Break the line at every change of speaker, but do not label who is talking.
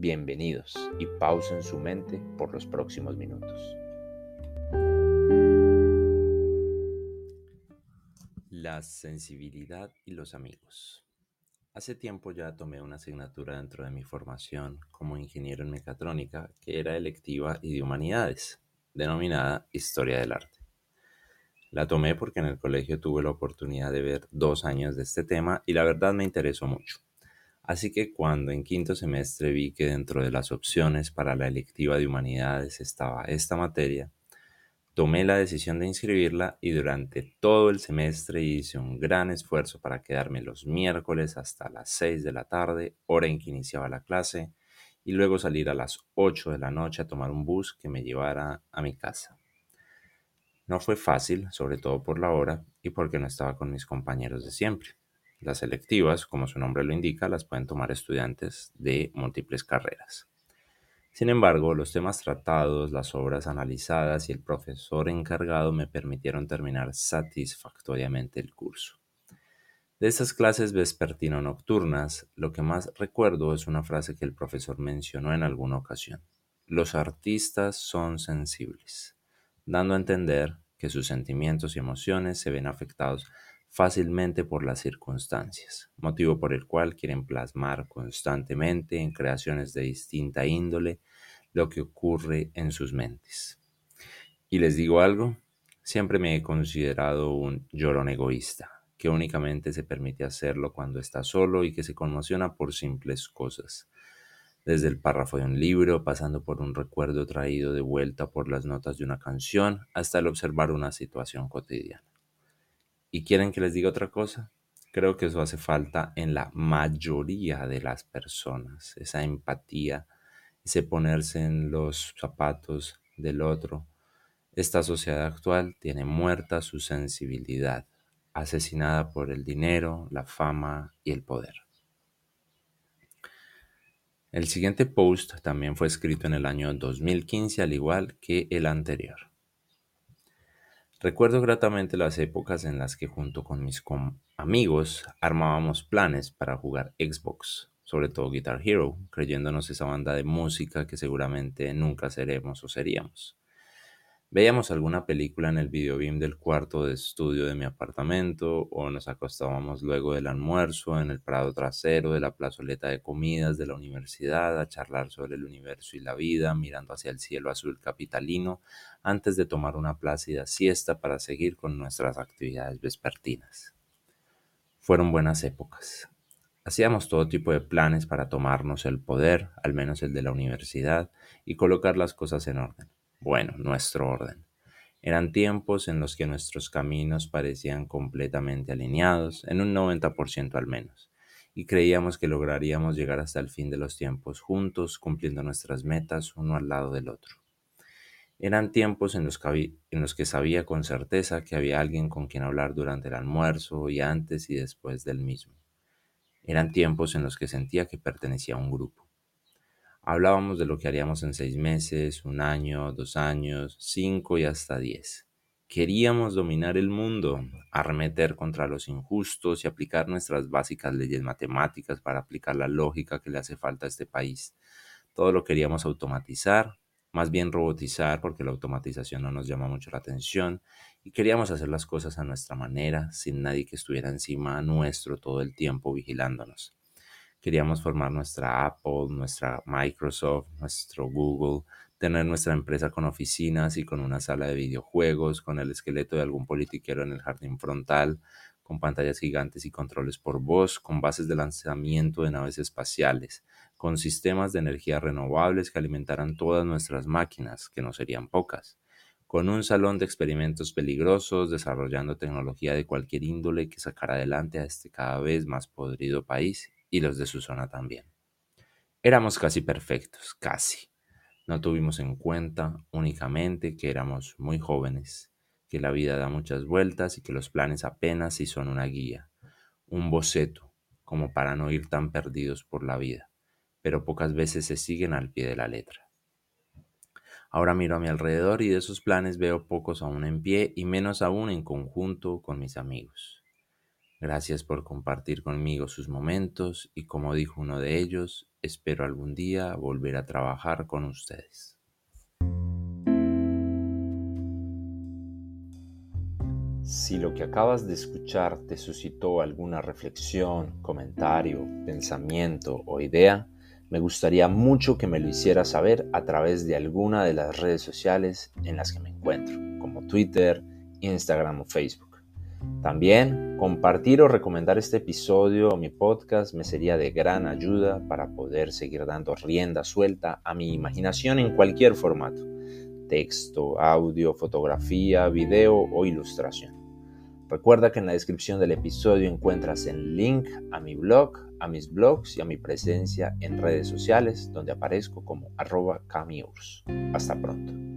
Bienvenidos y pausen su mente por los próximos minutos. La sensibilidad y los amigos. Hace tiempo ya tomé una asignatura dentro de mi formación como ingeniero en mecatrónica que era electiva y de humanidades, denominada Historia del Arte. La tomé porque en el colegio tuve la oportunidad de ver dos años de este tema y la verdad me interesó mucho. Así que cuando en quinto semestre vi que dentro de las opciones para la electiva de humanidades estaba esta materia, tomé la decisión de inscribirla y durante todo el semestre hice un gran esfuerzo para quedarme los miércoles hasta las 6 de la tarde, hora en que iniciaba la clase, y luego salir a las 8 de la noche a tomar un bus que me llevara a mi casa. No fue fácil, sobre todo por la hora y porque no estaba con mis compañeros de siempre. Las selectivas, como su nombre lo indica, las pueden tomar estudiantes de múltiples carreras. Sin embargo, los temas tratados, las obras analizadas y el profesor encargado me permitieron terminar satisfactoriamente el curso. De estas clases vespertino-nocturnas, lo que más recuerdo es una frase que el profesor mencionó en alguna ocasión. Los artistas son sensibles, dando a entender que sus sentimientos y emociones se ven afectados fácilmente por las circunstancias, motivo por el cual quieren plasmar constantemente en creaciones de distinta índole lo que ocurre en sus mentes. Y les digo algo, siempre me he considerado un llorón egoísta, que únicamente se permite hacerlo cuando está solo y que se conmociona por simples cosas, desde el párrafo de un libro, pasando por un recuerdo traído de vuelta por las notas de una canción, hasta el observar una situación cotidiana y quieren que les diga otra cosa, creo que eso hace falta en la mayoría de las personas, esa empatía, ese ponerse en los zapatos del otro. Esta sociedad actual tiene muerta su sensibilidad, asesinada por el dinero, la fama y el poder. El siguiente post también fue escrito en el año 2015, al igual que el anterior. Recuerdo gratamente las épocas en las que junto con mis amigos armábamos planes para jugar Xbox, sobre todo Guitar Hero, creyéndonos esa banda de música que seguramente nunca seremos o seríamos. Veíamos alguna película en el videobeam del cuarto de estudio de mi apartamento o nos acostábamos luego del almuerzo en el prado trasero de la plazoleta de comidas de la universidad a charlar sobre el universo y la vida, mirando hacia el cielo azul capitalino antes de tomar una plácida siesta para seguir con nuestras actividades vespertinas. Fueron buenas épocas. Hacíamos todo tipo de planes para tomarnos el poder, al menos el de la universidad, y colocar las cosas en orden bueno, nuestro orden. Eran tiempos en los que nuestros caminos parecían completamente alineados, en un 90% al menos, y creíamos que lograríamos llegar hasta el fin de los tiempos juntos, cumpliendo nuestras metas uno al lado del otro. Eran tiempos en los, que en los que sabía con certeza que había alguien con quien hablar durante el almuerzo y antes y después del mismo. Eran tiempos en los que sentía que pertenecía a un grupo. Hablábamos de lo que haríamos en seis meses, un año, dos años, cinco y hasta diez. Queríamos dominar el mundo, arremeter contra los injustos y aplicar nuestras básicas leyes matemáticas para aplicar la lógica que le hace falta a este país. Todo lo queríamos automatizar, más bien robotizar porque la automatización no nos llama mucho la atención y queríamos hacer las cosas a nuestra manera, sin nadie que estuviera encima nuestro todo el tiempo vigilándonos. Queríamos formar nuestra Apple, nuestra Microsoft, nuestro Google, tener nuestra empresa con oficinas y con una sala de videojuegos, con el esqueleto de algún politiquero en el jardín frontal, con pantallas gigantes y controles por voz, con bases de lanzamiento de naves espaciales, con sistemas de energía renovables que alimentaran todas nuestras máquinas, que no serían pocas, con un salón de experimentos peligrosos, desarrollando tecnología de cualquier índole que sacara adelante a este cada vez más podrido país y los de su zona también. Éramos casi perfectos, casi. No tuvimos en cuenta únicamente que éramos muy jóvenes que la vida da muchas vueltas y que los planes apenas si son una guía, un boceto, como para no ir tan perdidos por la vida, pero pocas veces se siguen al pie de la letra. Ahora miro a mi alrededor y de esos planes veo pocos aún en pie y menos aún en conjunto con mis amigos. Gracias por compartir conmigo sus momentos y como dijo uno de ellos, espero algún día volver a trabajar con ustedes. Si lo que acabas de escuchar te suscitó alguna reflexión, comentario, pensamiento o idea, me gustaría mucho que me lo hicieras saber a través de alguna de las redes sociales en las que me encuentro, como Twitter, Instagram o Facebook. También compartir o recomendar este episodio o mi podcast me sería de gran ayuda para poder seguir dando rienda suelta a mi imaginación en cualquier formato, texto, audio, fotografía, video o ilustración. Recuerda que en la descripción del episodio encuentras el link a mi blog, a mis blogs y a mi presencia en redes sociales donde aparezco como arroba camiurs. Hasta pronto.